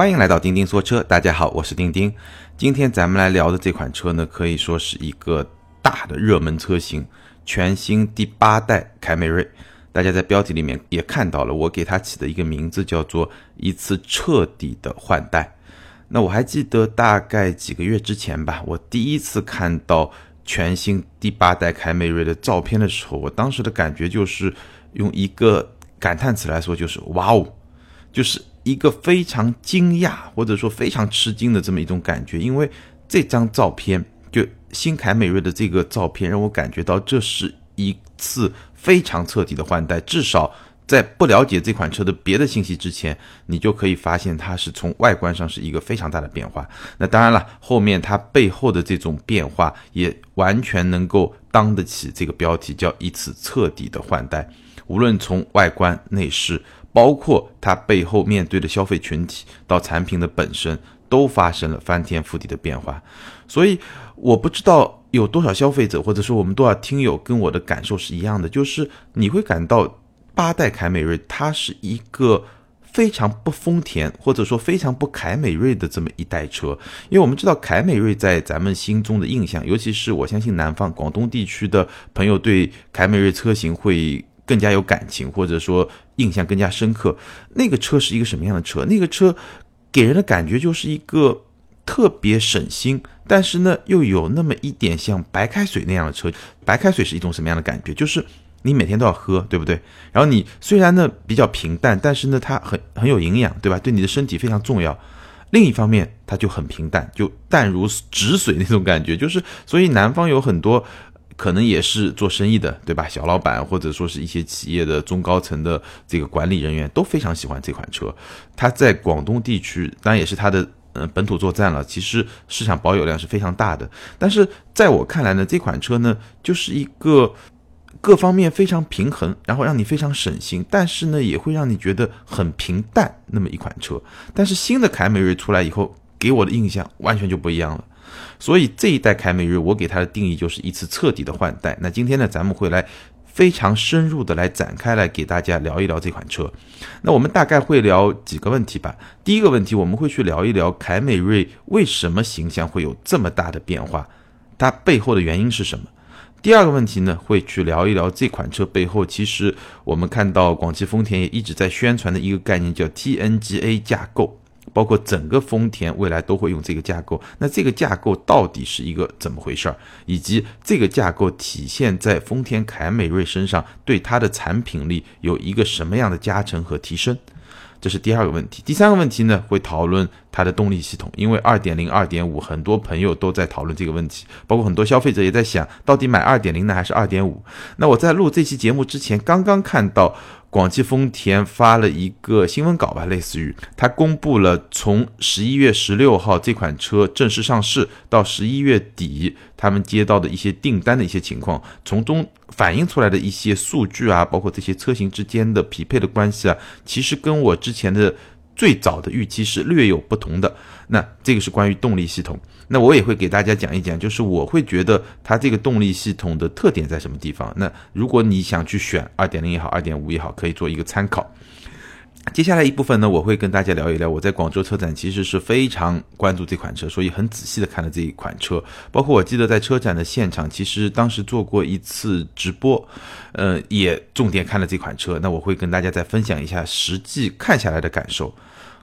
欢迎来到钉钉说车，大家好，我是钉钉。今天咱们来聊的这款车呢，可以说是一个大的热门车型，全新第八代凯美瑞。大家在标题里面也看到了，我给它起的一个名字叫做“一次彻底的换代”。那我还记得大概几个月之前吧，我第一次看到全新第八代凯美瑞的照片的时候，我当时的感觉就是用一个感叹词来说，就是“哇哦”，就是。一个非常惊讶或者说非常吃惊的这么一种感觉，因为这张照片就新凯美瑞的这个照片让我感觉到这是一次非常彻底的换代。至少在不了解这款车的别的信息之前，你就可以发现它是从外观上是一个非常大的变化。那当然了，后面它背后的这种变化也完全能够当得起这个标题，叫一次彻底的换代。无论从外观内饰。包括它背后面对的消费群体到产品的本身，都发生了翻天覆地的变化。所以我不知道有多少消费者或者说我们多少听友跟我的感受是一样的，就是你会感到八代凯美瑞它是一个非常不丰田或者说非常不凯美瑞的这么一代车。因为我们知道凯美瑞在咱们心中的印象，尤其是我相信南方广东地区的朋友对凯美瑞车型会。更加有感情，或者说印象更加深刻。那个车是一个什么样的车？那个车给人的感觉就是一个特别省心，但是呢又有那么一点像白开水那样的车。白开水是一种什么样的感觉？就是你每天都要喝，对不对？然后你虽然呢比较平淡，但是呢它很很有营养，对吧？对你的身体非常重要。另一方面，它就很平淡，就淡如止水那种感觉。就是所以南方有很多。可能也是做生意的，对吧？小老板或者说是一些企业的中高层的这个管理人员都非常喜欢这款车。它在广东地区当然也是它的呃本土作战了，其实市场保有量是非常大的。但是在我看来呢，这款车呢就是一个各方面非常平衡，然后让你非常省心，但是呢也会让你觉得很平淡那么一款车。但是新的凯美瑞出来以后，给我的印象完全就不一样了。所以这一代凯美瑞，我给它的定义就是一次彻底的换代。那今天呢，咱们会来非常深入的来展开来给大家聊一聊这款车。那我们大概会聊几个问题吧。第一个问题，我们会去聊一聊凯美瑞为什么形象会有这么大的变化，它背后的原因是什么？第二个问题呢，会去聊一聊这款车背后，其实我们看到广汽丰田也一直在宣传的一个概念，叫 TNGA 架构。包括整个丰田未来都会用这个架构，那这个架构到底是一个怎么回事儿？以及这个架构体现在丰田凯美瑞身上，对它的产品力有一个什么样的加成和提升？这是第二个问题。第三个问题呢，会讨论它的动力系统，因为二点零、二点五，很多朋友都在讨论这个问题，包括很多消费者也在想，到底买二点零呢还是二点五？那我在录这期节目之前，刚刚看到。广汽丰田发了一个新闻稿吧，类似于它公布了从十一月十六号这款车正式上市到十一月底，他们接到的一些订单的一些情况，从中反映出来的一些数据啊，包括这些车型之间的匹配的关系啊，其实跟我之前的。最早的预期是略有不同的，那这个是关于动力系统，那我也会给大家讲一讲，就是我会觉得它这个动力系统的特点在什么地方。那如果你想去选二点零也好，二点五也好，可以做一个参考。接下来一部分呢，我会跟大家聊一聊。我在广州车展其实是非常关注这款车，所以很仔细的看了这一款车。包括我记得在车展的现场，其实当时做过一次直播，呃，也重点看了这款车。那我会跟大家再分享一下实际看下来的感受。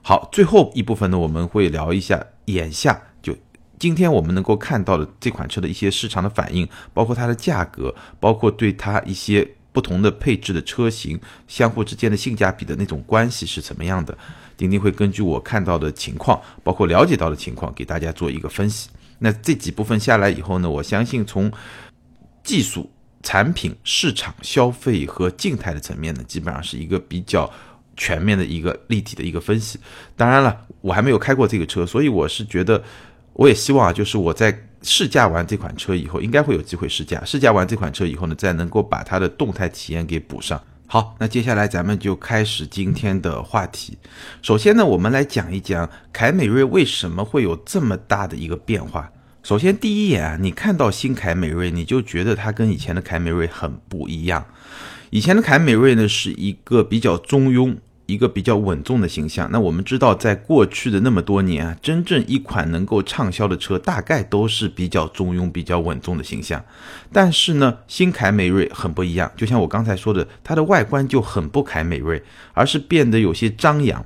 好，最后一部分呢，我们会聊一下眼下就今天我们能够看到的这款车的一些市场的反应，包括它的价格，包括对它一些。不同的配置的车型相互之间的性价比的那种关系是怎么样的？丁丁会根据我看到的情况，包括了解到的情况，给大家做一个分析。那这几部分下来以后呢，我相信从技术、产品、市场、消费和静态的层面呢，基本上是一个比较全面的一个立体的一个分析。当然了，我还没有开过这个车，所以我是觉得，我也希望啊，就是我在。试驾完这款车以后，应该会有机会试驾。试驾完这款车以后呢，再能够把它的动态体验给补上。好，那接下来咱们就开始今天的话题。首先呢，我们来讲一讲凯美瑞为什么会有这么大的一个变化。首先，第一眼啊，你看到新凯美瑞，你就觉得它跟以前的凯美瑞很不一样。以前的凯美瑞呢，是一个比较中庸。一个比较稳重的形象。那我们知道，在过去的那么多年啊，真正一款能够畅销的车，大概都是比较中庸、比较稳重的形象。但是呢，新凯美瑞很不一样，就像我刚才说的，它的外观就很不凯美瑞，而是变得有些张扬，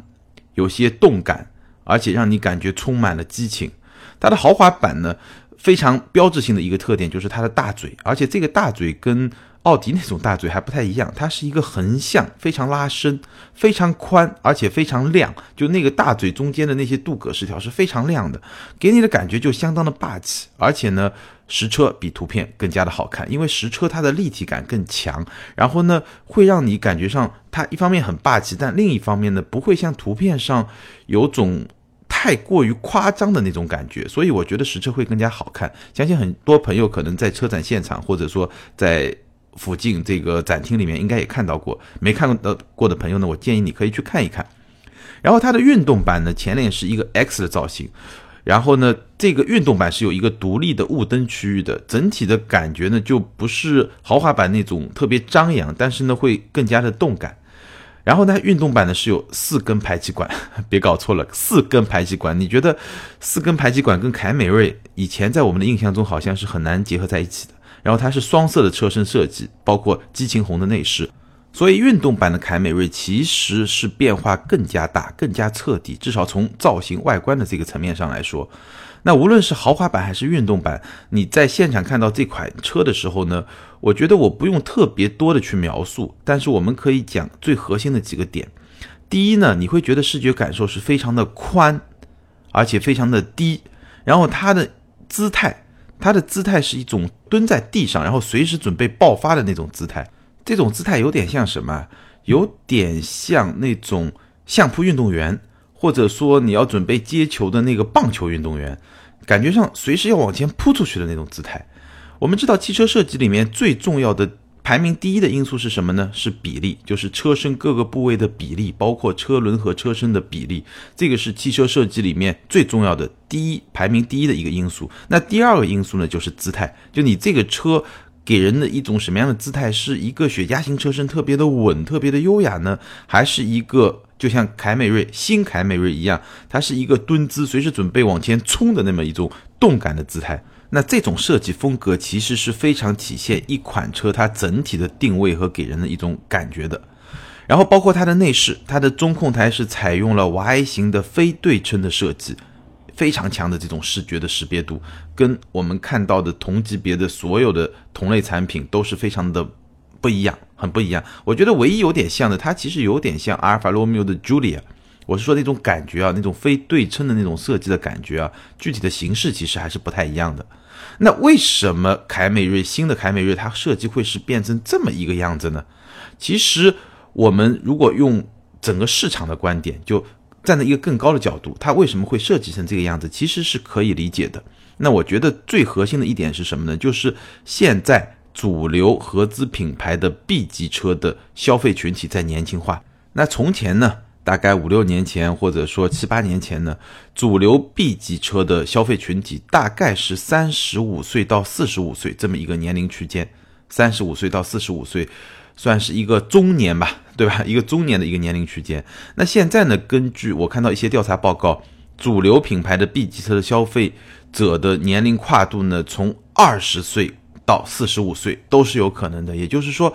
有些动感，而且让你感觉充满了激情。它的豪华版呢，非常标志性的一个特点就是它的大嘴，而且这个大嘴跟奥迪那种大嘴还不太一样，它是一个横向，非常拉伸，非常宽，而且非常亮。就那个大嘴中间的那些镀铬饰条是非常亮的，给你的感觉就相当的霸气。而且呢，实车比图片更加的好看，因为实车它的立体感更强，然后呢，会让你感觉上它一方面很霸气，但另一方面呢，不会像图片上有种太过于夸张的那种感觉。所以我觉得实车会更加好看。相信很多朋友可能在车展现场，或者说在。附近这个展厅里面应该也看到过，没看到过的朋友呢，我建议你可以去看一看。然后它的运动版呢，前脸是一个 X 的造型，然后呢，这个运动版是有一个独立的雾灯区域的，整体的感觉呢就不是豪华版那种特别张扬，但是呢会更加的动感。然后呢，运动版呢是有四根排气管，别搞错了，四根排气管。你觉得四根排气管跟凯美瑞以前在我们的印象中好像是很难结合在一起的？然后它是双色的车身设计，包括激情红的内饰，所以运动版的凯美瑞其实是变化更加大、更加彻底，至少从造型外观的这个层面上来说。那无论是豪华版还是运动版，你在现场看到这款车的时候呢，我觉得我不用特别多的去描述，但是我们可以讲最核心的几个点。第一呢，你会觉得视觉感受是非常的宽，而且非常的低，然后它的姿态。他的姿态是一种蹲在地上，然后随时准备爆发的那种姿态。这种姿态有点像什么？有点像那种相扑运动员，或者说你要准备接球的那个棒球运动员，感觉上随时要往前扑出去的那种姿态。我们知道汽车设计里面最重要的。排名第一的因素是什么呢？是比例，就是车身各个部位的比例，包括车轮和车身的比例，这个是汽车设计里面最重要的第一排名第一的一个因素。那第二个因素呢，就是姿态，就你这个车给人的一种什么样的姿态？是一个雪茄型车身特别的稳、特别的优雅呢，还是一个就像凯美瑞新凯美瑞一样，它是一个蹲姿，随时准备往前冲的那么一种动感的姿态？那这种设计风格其实是非常体现一款车它整体的定位和给人的一种感觉的。然后包括它的内饰，它的中控台是采用了 Y 型的非对称的设计，非常强的这种视觉的识别度，跟我们看到的同级别的所有的同类产品都是非常的不一样，很不一样。我觉得唯一有点像的，它其实有点像阿尔法罗密欧的 Julia。我是说那种感觉啊，那种非对称的那种设计的感觉啊，具体的形式其实还是不太一样的。那为什么凯美瑞新的凯美瑞它设计会是变成这么一个样子呢？其实我们如果用整个市场的观点，就站在一个更高的角度，它为什么会设计成这个样子，其实是可以理解的。那我觉得最核心的一点是什么呢？就是现在主流合资品牌的 B 级车的消费群体在年轻化。那从前呢？大概五六年前，或者说七八年前呢，主流 B 级车的消费群体大概是三十五岁到四十五岁这么一个年龄区间，三十五岁到四十五岁，算是一个中年吧，对吧？一个中年的一个年龄区间。那现在呢，根据我看到一些调查报告，主流品牌的 B 级车的消费者的年龄跨度呢，从二十岁到四十五岁都是有可能的，也就是说，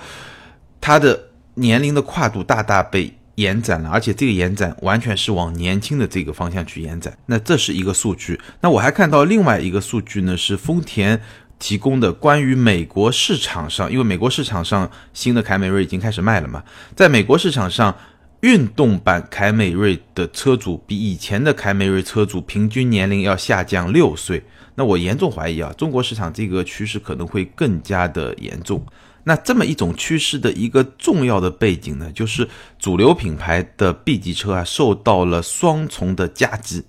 它的年龄的跨度大大被。延展了，而且这个延展完全是往年轻的这个方向去延展。那这是一个数据。那我还看到另外一个数据呢，是丰田提供的关于美国市场上，因为美国市场上新的凯美瑞已经开始卖了嘛，在美国市场上，运动版凯美瑞的车主比以前的凯美瑞车主平均年龄要下降六岁。那我严重怀疑啊，中国市场这个趋势可能会更加的严重。那这么一种趋势的一个重要的背景呢，就是主流品牌的 B 级车啊，受到了双重的夹击。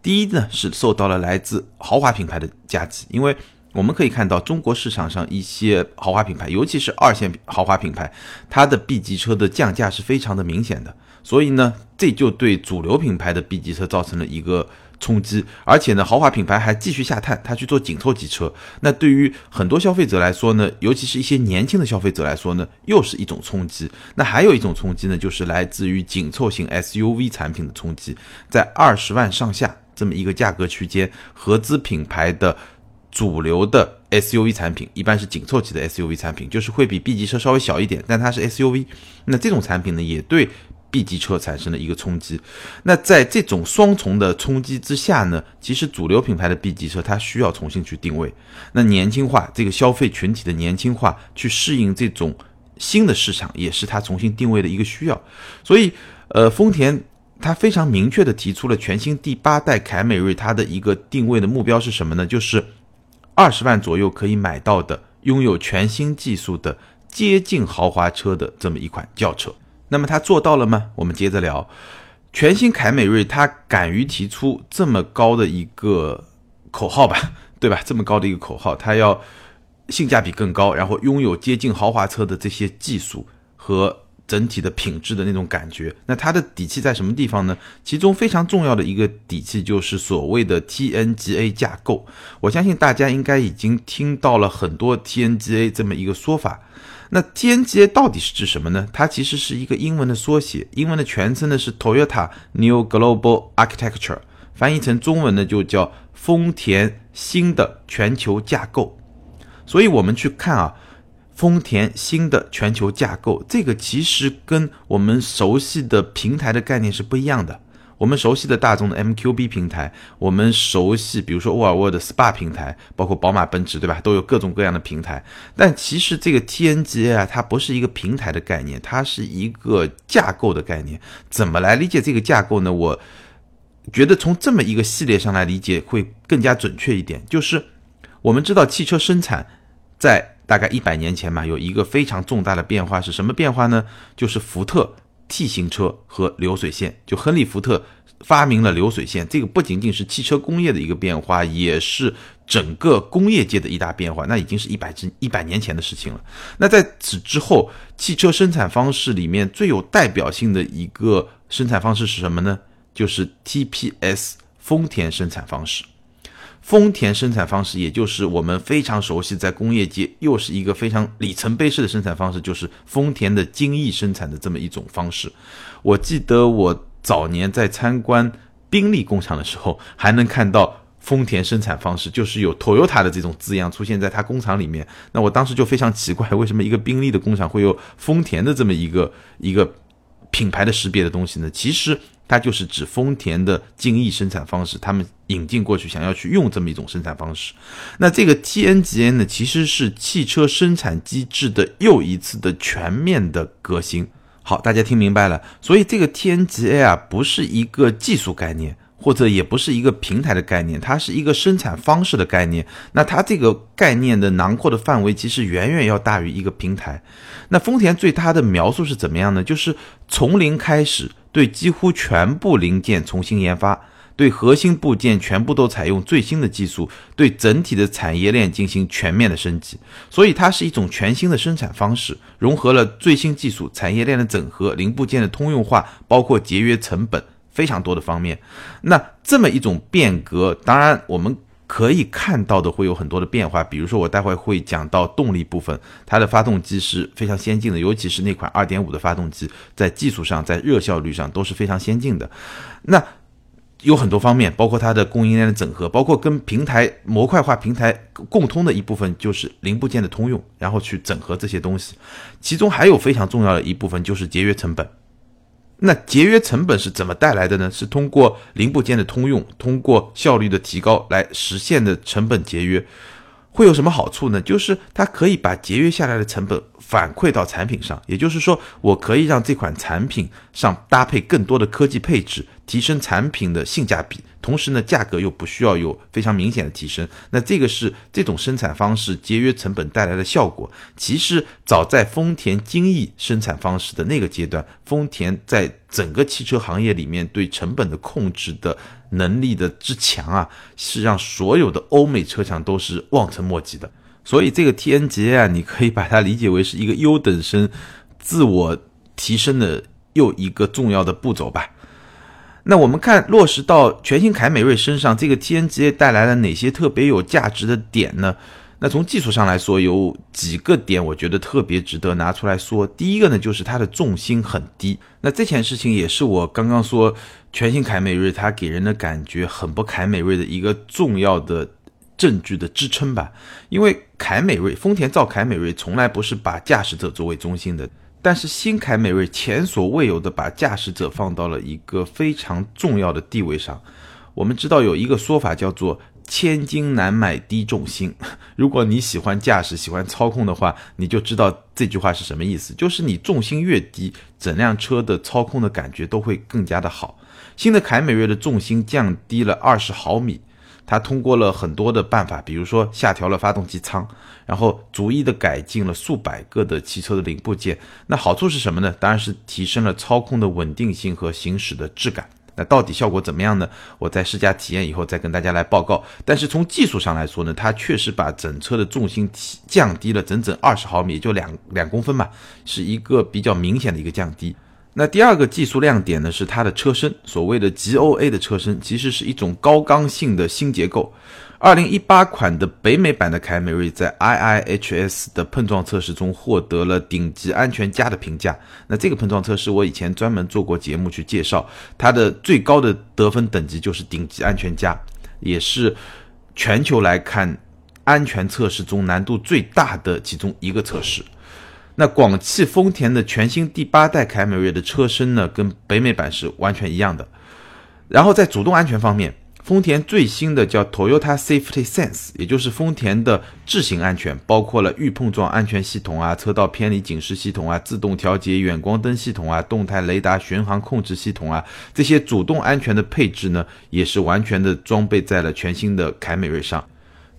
第一呢，是受到了来自豪华品牌的夹击，因为我们可以看到中国市场上一些豪华品牌，尤其是二线豪华品牌，它的 B 级车的降价是非常的明显的。所以呢，这就对主流品牌的 B 级车造成了一个冲击，而且呢，豪华品牌还继续下探，它去做紧凑级车。那对于很多消费者来说呢，尤其是一些年轻的消费者来说呢，又是一种冲击。那还有一种冲击呢，就是来自于紧凑型 SUV 产品的冲击，在二十万上下这么一个价格区间，合资品牌的主流的 SUV 产品，一般是紧凑级的 SUV 产品，就是会比 B 级车稍微小一点，但它是 SUV。那这种产品呢，也对。B 级车产生的一个冲击，那在这种双重的冲击之下呢，其实主流品牌的 B 级车它需要重新去定位，那年轻化这个消费群体的年轻化，去适应这种新的市场，也是它重新定位的一个需要。所以，呃，丰田它非常明确的提出了全新第八代凯美瑞，它的一个定位的目标是什么呢？就是二十万左右可以买到的，拥有全新技术的接近豪华车的这么一款轿车。那么他做到了吗？我们接着聊，全新凯美瑞，它敢于提出这么高的一个口号吧，对吧？这么高的一个口号，它要性价比更高，然后拥有接近豪华车的这些技术和整体的品质的那种感觉。那它的底气在什么地方呢？其中非常重要的一个底气就是所谓的 TNGA 架构。我相信大家应该已经听到了很多 TNGA 这么一个说法。那 TNGA 到底是指什么呢？它其实是一个英文的缩写，英文的全称呢是 Toyota New Global Architecture，翻译成中文呢就叫丰田新的全球架构。所以，我们去看啊，丰田新的全球架构，这个其实跟我们熟悉的平台的概念是不一样的。我们熟悉的大众的 MQB 平台，我们熟悉比如说沃尔沃的 SPA 平台，包括宝马、奔驰，对吧？都有各种各样的平台。但其实这个 TNGA 啊，它不是一个平台的概念，它是一个架构的概念。怎么来理解这个架构呢？我觉得从这么一个系列上来理解会更加准确一点。就是我们知道汽车生产在大概一百年前嘛，有一个非常重大的变化是什么变化呢？就是福特。T 型车和流水线，就亨利·福特发明了流水线，这个不仅仅是汽车工业的一个变化，也是整个工业界的一大变化。那已经是一百之一百年前的事情了。那在此之后，汽车生产方式里面最有代表性的一个生产方式是什么呢？就是 TPS 丰田生产方式。丰田生产方式，也就是我们非常熟悉，在工业界又是一个非常里程碑式的生产方式，就是丰田的精益生产的这么一种方式。我记得我早年在参观宾利工厂的时候，还能看到丰田生产方式，就是有 Toyota 的这种字样出现在它工厂里面。那我当时就非常奇怪，为什么一个宾利的工厂会有丰田的这么一个一个品牌的识别的东西呢？其实。它就是指丰田的精益生产方式，他们引进过去，想要去用这么一种生产方式。那这个 TNGA 呢，其实是汽车生产机制的又一次的全面的革新。好，大家听明白了。所以这个 TNGA 啊，不是一个技术概念。或者也不是一个平台的概念，它是一个生产方式的概念。那它这个概念的囊括的范围其实远远要大于一个平台。那丰田对它的描述是怎么样呢？就是从零开始，对几乎全部零件重新研发，对核心部件全部都采用最新的技术，对整体的产业链进行全面的升级。所以它是一种全新的生产方式，融合了最新技术、产业链的整合、零部件的通用化，包括节约成本。非常多的方面，那这么一种变革，当然我们可以看到的会有很多的变化。比如说，我待会会讲到动力部分，它的发动机是非常先进的，尤其是那款二点五的发动机，在技术上、在热效率上都是非常先进的。那有很多方面，包括它的供应链的整合，包括跟平台模块化平台共通的一部分就是零部件的通用，然后去整合这些东西。其中还有非常重要的一部分就是节约成本。那节约成本是怎么带来的呢？是通过零部件的通用，通过效率的提高来实现的成本节约。会有什么好处呢？就是它可以把节约下来的成本反馈到产品上，也就是说，我可以让这款产品上搭配更多的科技配置，提升产品的性价比。同时呢，价格又不需要有非常明显的提升，那这个是这种生产方式节约成本带来的效果。其实早在丰田精益生产方式的那个阶段，丰田在整个汽车行业里面对成本的控制的能力的之强啊，是让所有的欧美车厂都是望尘莫及的。所以这个 TNGA 啊，你可以把它理解为是一个优等生自我提升的又一个重要的步骤吧。那我们看落实到全新凯美瑞身上，这个 TNGA 带来了哪些特别有价值的点呢？那从技术上来说，有几个点我觉得特别值得拿出来说。第一个呢，就是它的重心很低。那这件事情也是我刚刚说全新凯美瑞它给人的感觉很不凯美瑞的一个重要的证据的支撑吧。因为凯美瑞，丰田造凯美瑞从来不是把驾驶者作为中心的，但是新凯美瑞前所未有的把驾驶者放到了一个非常重要的地位上。我们知道有一个说法叫做。千金难买低重心。如果你喜欢驾驶、喜欢操控的话，你就知道这句话是什么意思。就是你重心越低，整辆车的操控的感觉都会更加的好。新的凯美瑞的重心降低了二十毫米，它通过了很多的办法，比如说下调了发动机舱，然后逐一的改进了数百个的汽车的零部件。那好处是什么呢？当然是提升了操控的稳定性和行驶的质感。那到底效果怎么样呢？我在试驾体验以后再跟大家来报告。但是从技术上来说呢，它确实把整车的重心提降低了整整二十毫米，就两两公分嘛，是一个比较明显的一个降低。那第二个技术亮点呢，是它的车身，所谓的 GOA 的车身，其实是一种高刚性的新结构。二零一八款的北美版的凯美瑞在 IIHS 的碰撞测试中获得了顶级安全家的评价。那这个碰撞测试我以前专门做过节目去介绍，它的最高的得分等级就是顶级安全家，也是全球来看安全测试中难度最大的其中一个测试。那广汽丰田的全新第八代凯美瑞的车身呢，跟北美版是完全一样的。然后在主动安全方面。丰田最新的叫 Toyota Safety Sense，也就是丰田的智行安全，包括了预碰撞安全系统啊、车道偏离警示系统啊、自动调节远光灯系统啊、动态雷达巡航控制系统啊，这些主动安全的配置呢，也是完全的装备在了全新的凯美瑞上。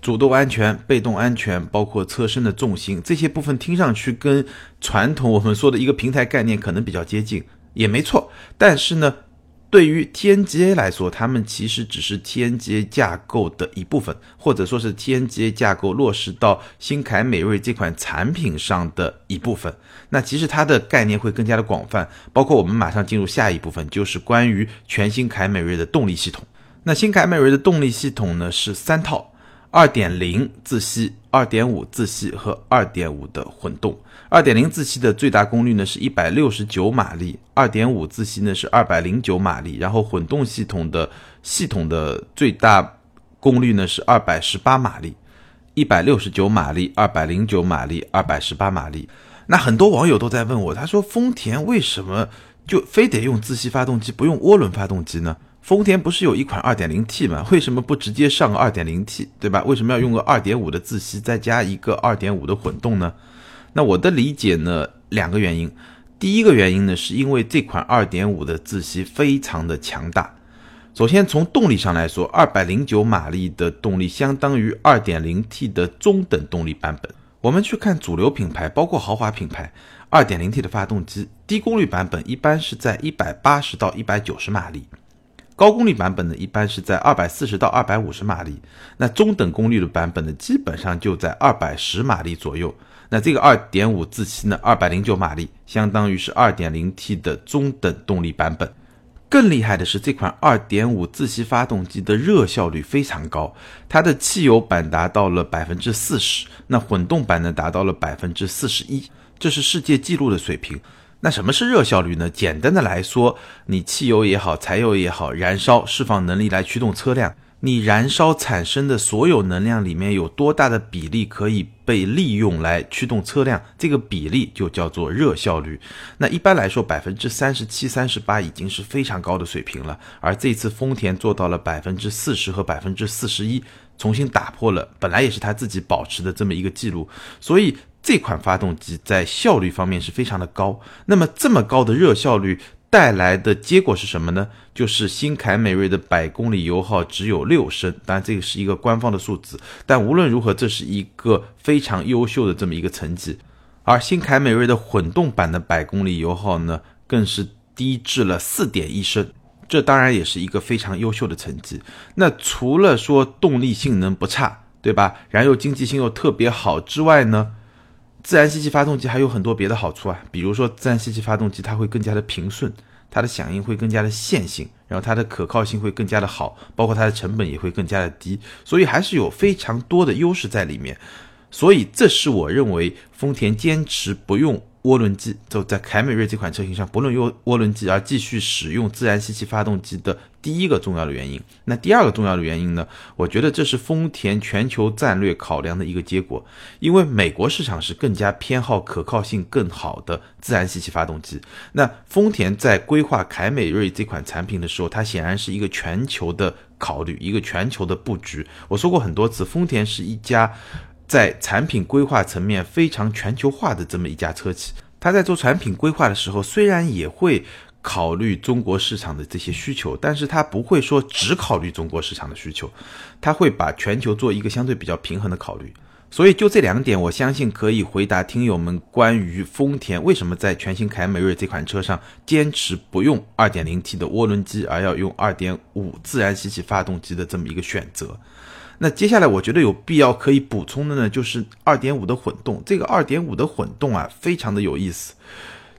主动安全、被动安全，包括车身的重心这些部分，听上去跟传统我们说的一个平台概念可能比较接近，也没错。但是呢？对于 TNGA 来说，他们其实只是 TNGA 架构的一部分，或者说是 TNGA 架构落实到新凯美瑞这款产品上的一部分。那其实它的概念会更加的广泛，包括我们马上进入下一部分，就是关于全新凯美瑞的动力系统。那新凯美瑞的动力系统呢是三套。二点零自吸、二点五自吸和二点五的混动。二点零自吸的最大功率呢是一百六十九马力，二点五自吸呢是二百零九马力，然后混动系统的系统的最大功率呢是二百十八马力，一百六十九马力、二百零九马力、二百十八马力。那很多网友都在问我，他说丰田为什么就非得用自吸发动机，不用涡轮发动机呢？丰田不是有一款 2.0T 吗？为什么不直接上个 2.0T，对吧？为什么要用个2.5的自吸，再加一个2.5的混动呢？那我的理解呢，两个原因。第一个原因呢，是因为这款2.5的自吸非常的强大。首先从动力上来说，209马力的动力相当于 2.0T 的中等动力版本。我们去看主流品牌，包括豪华品牌，2.0T 的发动机低功率版本一般是在180到190马力。高功率版本呢，一般是在二百四十到二百五十马力，那中等功率的版本呢，基本上就在二百十马力左右。那这个二点五自吸呢，二百零九马力，相当于是二点零 T 的中等动力版本。更厉害的是，这款二点五自吸发动机的热效率非常高，它的汽油版达到了百分之四十，那混动版呢达到了百分之四十一，这是世界纪录的水平。那什么是热效率呢？简单的来说，你汽油也好，柴油也好，燃烧释放能力来驱动车辆，你燃烧产生的所有能量里面有多大的比例可以被利用来驱动车辆，这个比例就叫做热效率。那一般来说，百分之三十七、三十八已经是非常高的水平了，而这次丰田做到了百分之四十和百分之四十一，重新打破了本来也是他自己保持的这么一个记录，所以。这款发动机在效率方面是非常的高，那么这么高的热效率带来的结果是什么呢？就是新凯美瑞的百公里油耗只有六升，当然这个是一个官方的数字，但无论如何，这是一个非常优秀的这么一个成绩。而新凯美瑞的混动版的百公里油耗呢，更是低至了四点一升，这当然也是一个非常优秀的成绩。那除了说动力性能不差，对吧？燃油经济性又特别好之外呢？自然吸气发动机还有很多别的好处啊，比如说自然吸气发动机它会更加的平顺，它的响应会更加的线性，然后它的可靠性会更加的好，包括它的成本也会更加的低，所以还是有非常多的优势在里面。所以这是我认为丰田坚持不用。涡轮机就在凯美瑞这款车型上不论用涡轮机而继续使用自然吸气发动机的第一个重要的原因。那第二个重要的原因呢？我觉得这是丰田全球战略考量的一个结果。因为美国市场是更加偏好可靠性更好的自然吸气发动机。那丰田在规划凯美瑞这款产品的时候，它显然是一个全球的考虑，一个全球的布局。我说过很多次，丰田是一家。在产品规划层面非常全球化的这么一家车企，它在做产品规划的时候，虽然也会考虑中国市场的这些需求，但是它不会说只考虑中国市场的需求，它会把全球做一个相对比较平衡的考虑。所以就这两点，我相信可以回答听友们关于丰田为什么在全新凯美瑞这款车上坚持不用 2.0T 的涡轮机，而要用2.5自然吸气发动机的这么一个选择。那接下来我觉得有必要可以补充的呢，就是二点五的混动。这个二点五的混动啊，非常的有意思。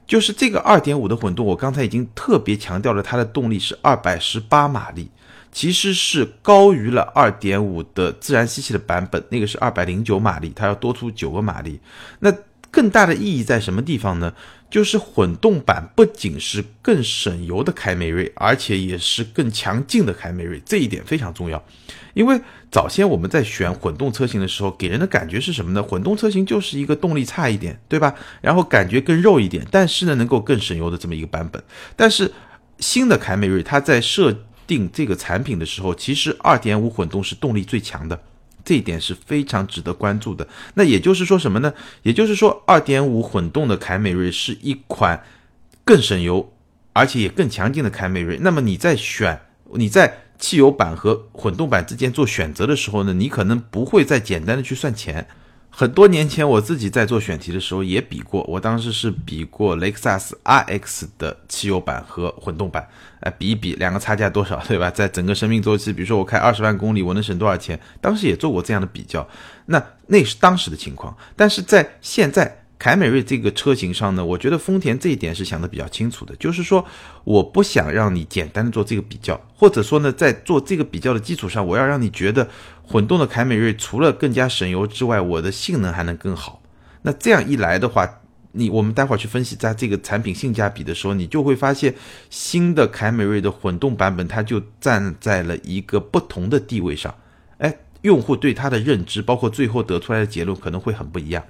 就是这个二点五的混动，我刚才已经特别强调了，它的动力是二百十八马力，其实是高于了二点五的自然吸气的版本，那个是二百零九马力，它要多出九个马力。那更大的意义在什么地方呢？就是混动版不仅是更省油的凯美瑞，而且也是更强劲的凯美瑞，这一点非常重要。因为早先我们在选混动车型的时候，给人的感觉是什么呢？混动车型就是一个动力差一点，对吧？然后感觉更肉一点，但是呢，能够更省油的这么一个版本。但是新的凯美瑞，它在设定这个产品的时候，其实2.5混动是动力最强的，这一点是非常值得关注的。那也就是说什么呢？也就是说二点五混动的凯美瑞是一款更省油，而且也更强劲的凯美瑞。那么你在选，你在。汽油版和混动版之间做选择的时候呢，你可能不会再简单的去算钱。很多年前我自己在做选题的时候也比过，我当时是比过雷克萨斯 RX 的汽油版和混动版，哎，比一比两个差价多少，对吧？在整个生命周期，比如说我开二十万公里，我能省多少钱？当时也做过这样的比较，那那是当时的情况，但是在现在。凯美瑞这个车型上呢，我觉得丰田这一点是想的比较清楚的，就是说我不想让你简单的做这个比较，或者说呢，在做这个比较的基础上，我要让你觉得混动的凯美瑞除了更加省油之外，我的性能还能更好。那这样一来的话，你我们待会儿去分析它这个产品性价比的时候，你就会发现新的凯美瑞的混动版本它就站在了一个不同的地位上，哎，用户对它的认知，包括最后得出来的结论可能会很不一样。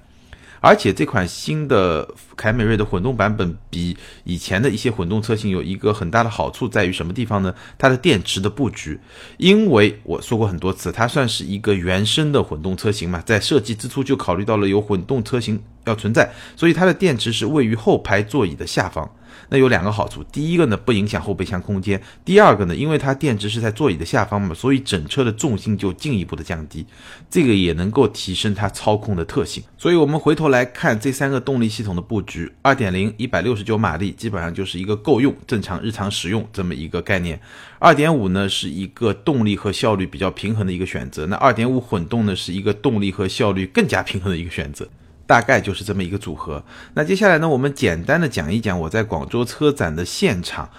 而且这款新的凯美瑞的混动版本比以前的一些混动车型有一个很大的好处在于什么地方呢？它的电池的布局，因为我说过很多次，它算是一个原生的混动车型嘛，在设计之初就考虑到了有混动车型要存在，所以它的电池是位于后排座椅的下方。那有两个好处，第一个呢不影响后备箱空间，第二个呢，因为它电池是在座椅的下方嘛，所以整车的重心就进一步的降低，这个也能够提升它操控的特性。所以我们回头来看这三个动力系统的布局，二点零一百六十九马力基本上就是一个够用、正常日常使用这么一个概念，二点五呢是一个动力和效率比较平衡的一个选择，那二点五混动呢是一个动力和效率更加平衡的一个选择。大概就是这么一个组合。那接下来呢，我们简单的讲一讲我在广州车展的现场，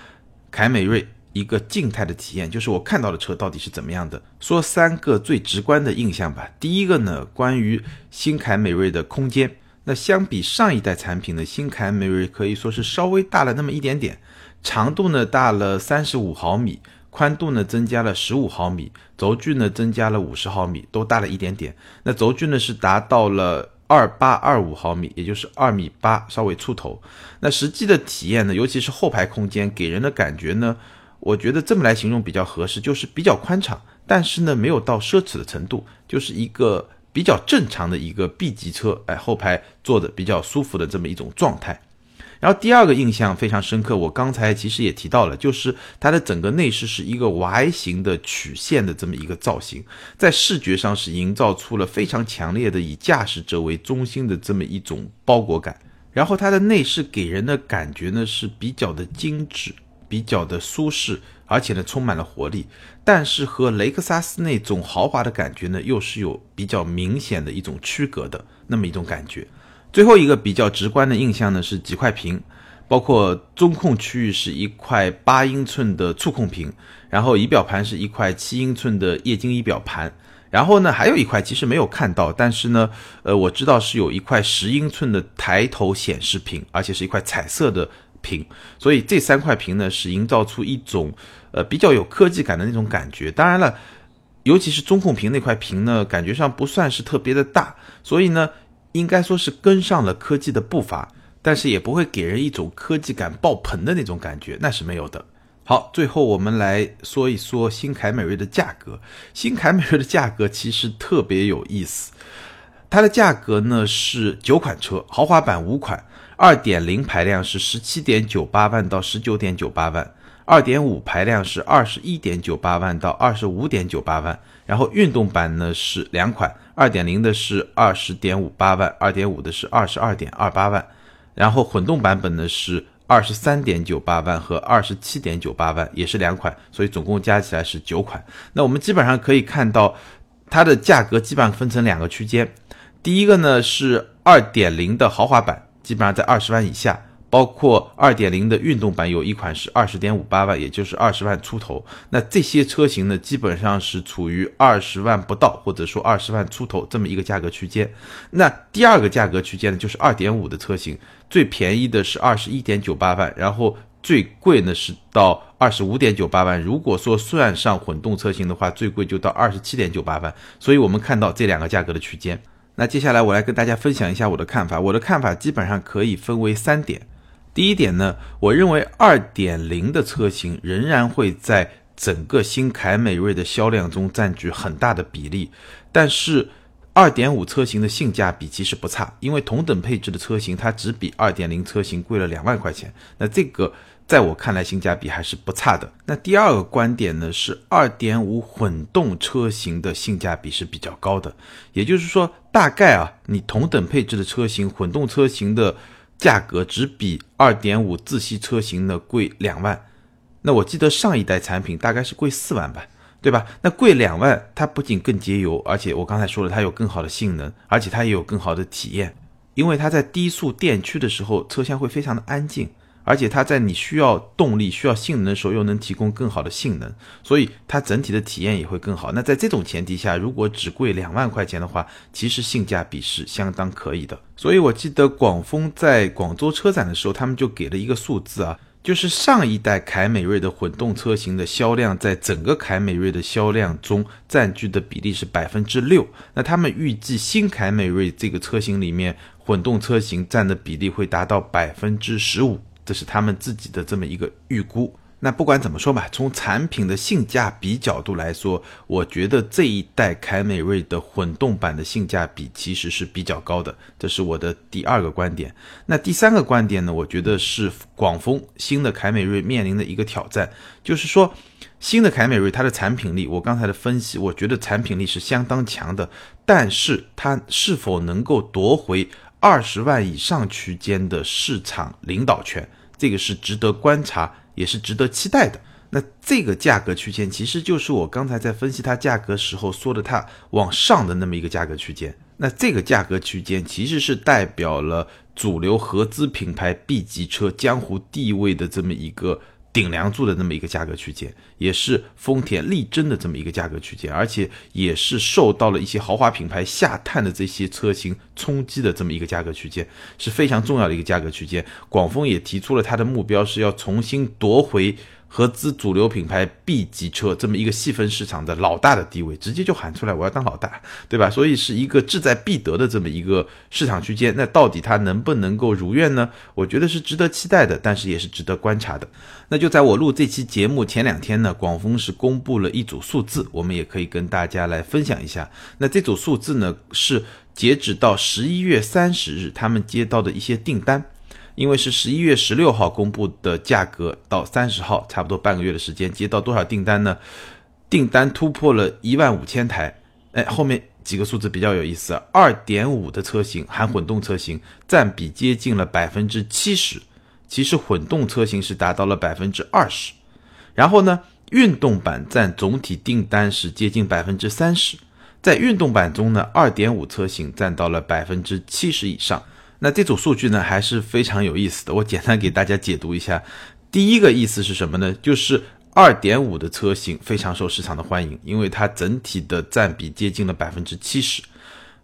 凯美瑞一个静态的体验，就是我看到的车到底是怎么样的。说三个最直观的印象吧。第一个呢，关于新凯美瑞的空间，那相比上一代产品的新凯美瑞可以说是稍微大了那么一点点，长度呢大了三十五毫米，宽度呢增加了十五毫米，轴距呢增加了五十毫米，都大了一点点。那轴距呢是达到了。二八二五毫米，也就是二米八，稍微出头。那实际的体验呢？尤其是后排空间，给人的感觉呢？我觉得这么来形容比较合适，就是比较宽敞，但是呢，没有到奢侈的程度，就是一个比较正常的一个 B 级车，哎，后排坐的比较舒服的这么一种状态。然后第二个印象非常深刻，我刚才其实也提到了，就是它的整个内饰是一个 Y 型的曲线的这么一个造型，在视觉上是营造出了非常强烈的以驾驶者为中心的这么一种包裹感。然后它的内饰给人的感觉呢是比较的精致，比较的舒适，而且呢充满了活力。但是和雷克萨斯那种豪华的感觉呢又是有比较明显的一种区隔的那么一种感觉。最后一个比较直观的印象呢是几块屏，包括中控区域是一块八英寸的触控屏，然后仪表盘是一块七英寸的液晶仪表盘，然后呢还有一块其实没有看到，但是呢，呃我知道是有一块十英寸的抬头显示屏，而且是一块彩色的屏，所以这三块屏呢是营造出一种呃比较有科技感的那种感觉。当然了，尤其是中控屏那块屏呢，感觉上不算是特别的大，所以呢。应该说是跟上了科技的步伐，但是也不会给人一种科技感爆棚的那种感觉，那是没有的。好，最后我们来说一说新凯美瑞的价格。新凯美瑞的价格其实特别有意思，它的价格呢是九款车，豪华版五款，二点零排量是十七点九八万到十九点九八万。二点五排量是二十一点九八万到二十五点九八万，然后运动版呢是两款，二点零的是二十点五八万，二点五的是二十二点二八万，然后混动版本呢是二十三点九八万和二十七点九八万，也是两款，所以总共加起来是九款。那我们基本上可以看到，它的价格基本上分成两个区间，第一个呢是二点零的豪华版，基本上在二十万以下。包括二点零的运动版有一款是二十点五八万，也就是二十万出头。那这些车型呢，基本上是处于二十万不到，或者说二十万出头这么一个价格区间。那第二个价格区间呢，就是二点五的车型，最便宜的是二十一点九八万，然后最贵呢是到二十五点九八万。如果说算上混动车型的话，最贵就到二十七点九八万。所以我们看到这两个价格的区间。那接下来我来跟大家分享一下我的看法。我的看法基本上可以分为三点。第一点呢，我认为二点零的车型仍然会在整个新凯美瑞的销量中占据很大的比例，但是二点五车型的性价比其实不差，因为同等配置的车型它只比二点零车型贵了两万块钱，那这个在我看来性价比还是不差的。那第二个观点呢是二点五混动车型的性价比是比较高的，也就是说大概啊，你同等配置的车型混动车型的。价格只比二点五自吸车型的贵两万，那我记得上一代产品大概是贵四万吧，对吧？那贵两万，它不仅更节油，而且我刚才说了，它有更好的性能，而且它也有更好的体验，因为它在低速电驱的时候，车厢会非常的安静。而且它在你需要动力、需要性能的时候，又能提供更好的性能，所以它整体的体验也会更好。那在这种前提下，如果只贵两万块钱的话，其实性价比是相当可以的。所以我记得广丰在广州车展的时候，他们就给了一个数字啊，就是上一代凯美瑞的混动车型的销量，在整个凯美瑞的销量中占据的比例是百分之六。那他们预计新凯美瑞这个车型里面，混动车型占的比例会达到百分之十五。这是他们自己的这么一个预估。那不管怎么说吧，从产品的性价比角度来说，我觉得这一代凯美瑞的混动版的性价比其实是比较高的。这是我的第二个观点。那第三个观点呢？我觉得是广丰新的凯美瑞面临的一个挑战，就是说新的凯美瑞它的产品力，我刚才的分析，我觉得产品力是相当强的，但是它是否能够夺回二十万以上区间的市场领导权？这个是值得观察，也是值得期待的。那这个价格区间，其实就是我刚才在分析它价格时候说的，它往上的那么一个价格区间。那这个价格区间其实是代表了主流合资品牌 B 级车江湖地位的这么一个。顶梁柱的那么一个价格区间，也是丰田力争的这么一个价格区间，而且也是受到了一些豪华品牌下探的这些车型冲击的这么一个价格区间，是非常重要的一个价格区间。广丰也提出了他的目标是要重新夺回。合资主流品牌 B 级车这么一个细分市场的老大的地位，直接就喊出来我要当老大，对吧？所以是一个志在必得的这么一个市场区间。那到底它能不能够如愿呢？我觉得是值得期待的，但是也是值得观察的。那就在我录这期节目前两天呢呢，广丰是公布了一组数字，我们也可以跟大家来分享一下。那这组数字呢，是截止到十一月三十日，他们接到的一些订单。因为是十一月十六号公布的价格，到三十号差不多半个月的时间，接到多少订单呢？订单突破了一万五千台。哎，后面几个数字比较有意思，二点五的车型含混动车型占比接近了百分之七十，其实混动车型是达到了百分之二十。然后呢，运动版占总体订单是接近百分之三十，在运动版中呢，二点五车型占到了百分之七十以上。那这组数据呢还是非常有意思的，我简单给大家解读一下。第一个意思是什么呢？就是二点五的车型非常受市场的欢迎，因为它整体的占比接近了百分之七十。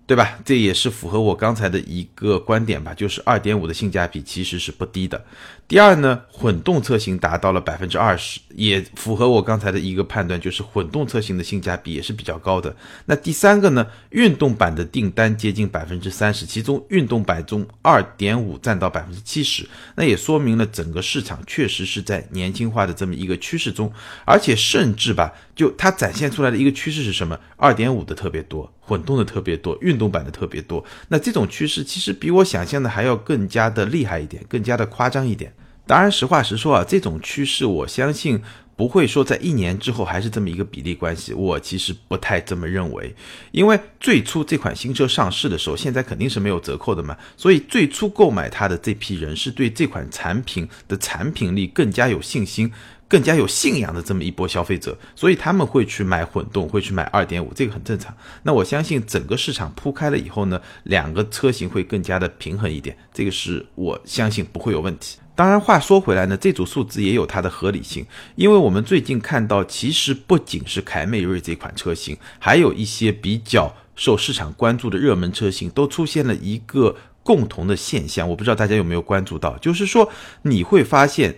对吧？这也是符合我刚才的一个观点吧，就是二点五的性价比其实是不低的。第二呢，混动车型达到了百分之二十，也符合我刚才的一个判断，就是混动车型的性价比也是比较高的。那第三个呢，运动版的订单接近百分之三十，其中运动版中二点五占到百分之七十，那也说明了整个市场确实是在年轻化的这么一个趋势中，而且甚至吧，就它展现出来的一个趋势是什么？二点五的特别多，混动的特别多，运动版的特别多。那这种趋势其实比我想象的还要更加的厉害一点，更加的夸张一点。当然，实话实说啊，这种趋势我相信不会说在一年之后还是这么一个比例关系。我其实不太这么认为，因为最初这款新车上市的时候，现在肯定是没有折扣的嘛，所以最初购买它的这批人是对这款产品的产品力更加有信心、更加有信仰的这么一波消费者，所以他们会去买混动，会去买二点五，这个很正常。那我相信整个市场铺开了以后呢，两个车型会更加的平衡一点，这个是我相信不会有问题。当然，话说回来呢，这组数字也有它的合理性，因为我们最近看到，其实不仅是凯美瑞这款车型，还有一些比较受市场关注的热门车型，都出现了一个共同的现象。我不知道大家有没有关注到，就是说你会发现，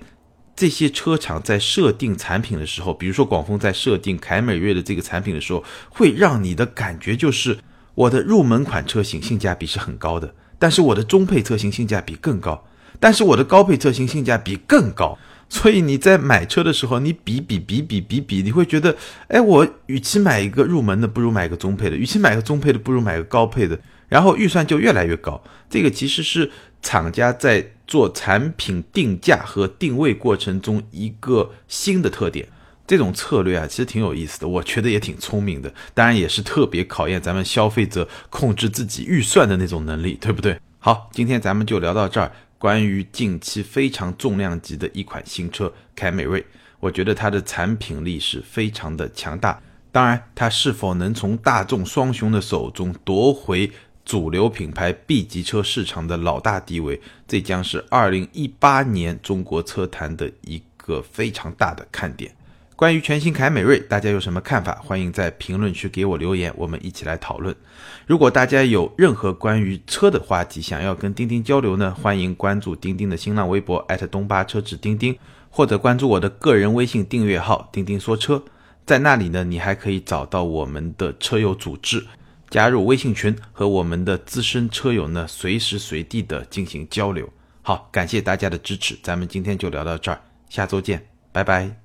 这些车厂在设定产品的时候，比如说广丰在设定凯美瑞的这个产品的时候，会让你的感觉就是我的入门款车型性价比是很高的，但是我的中配车型性价比更高。但是我的高配车型性价比更高，所以你在买车的时候，你比比比比比比，你会觉得，哎，我与其买一个入门的，不如买个中配的；与其买个中配的，不如买个高配的。然后预算就越来越高。这个其实是厂家在做产品定价和定位过程中一个新的特点。这种策略啊，其实挺有意思的，我觉得也挺聪明的。当然也是特别考验咱们消费者控制自己预算的那种能力，对不对？好，今天咱们就聊到这儿。关于近期非常重量级的一款新车凯美瑞，我觉得它的产品力是非常的强大。当然，它是否能从大众双雄的手中夺回主流品牌 B 级车市场的老大地位，这将是2018年中国车坛的一个非常大的看点。关于全新凯美瑞，大家有什么看法？欢迎在评论区给我留言，我们一起来讨论。如果大家有任何关于车的话题想要跟钉钉交流呢，欢迎关注钉钉的新浪微博东巴车志钉钉，或者关注我的个人微信订阅号钉钉说车，在那里呢，你还可以找到我们的车友组织，加入微信群，和我们的资深车友呢随时随地的进行交流。好，感谢大家的支持，咱们今天就聊到这儿，下周见，拜拜。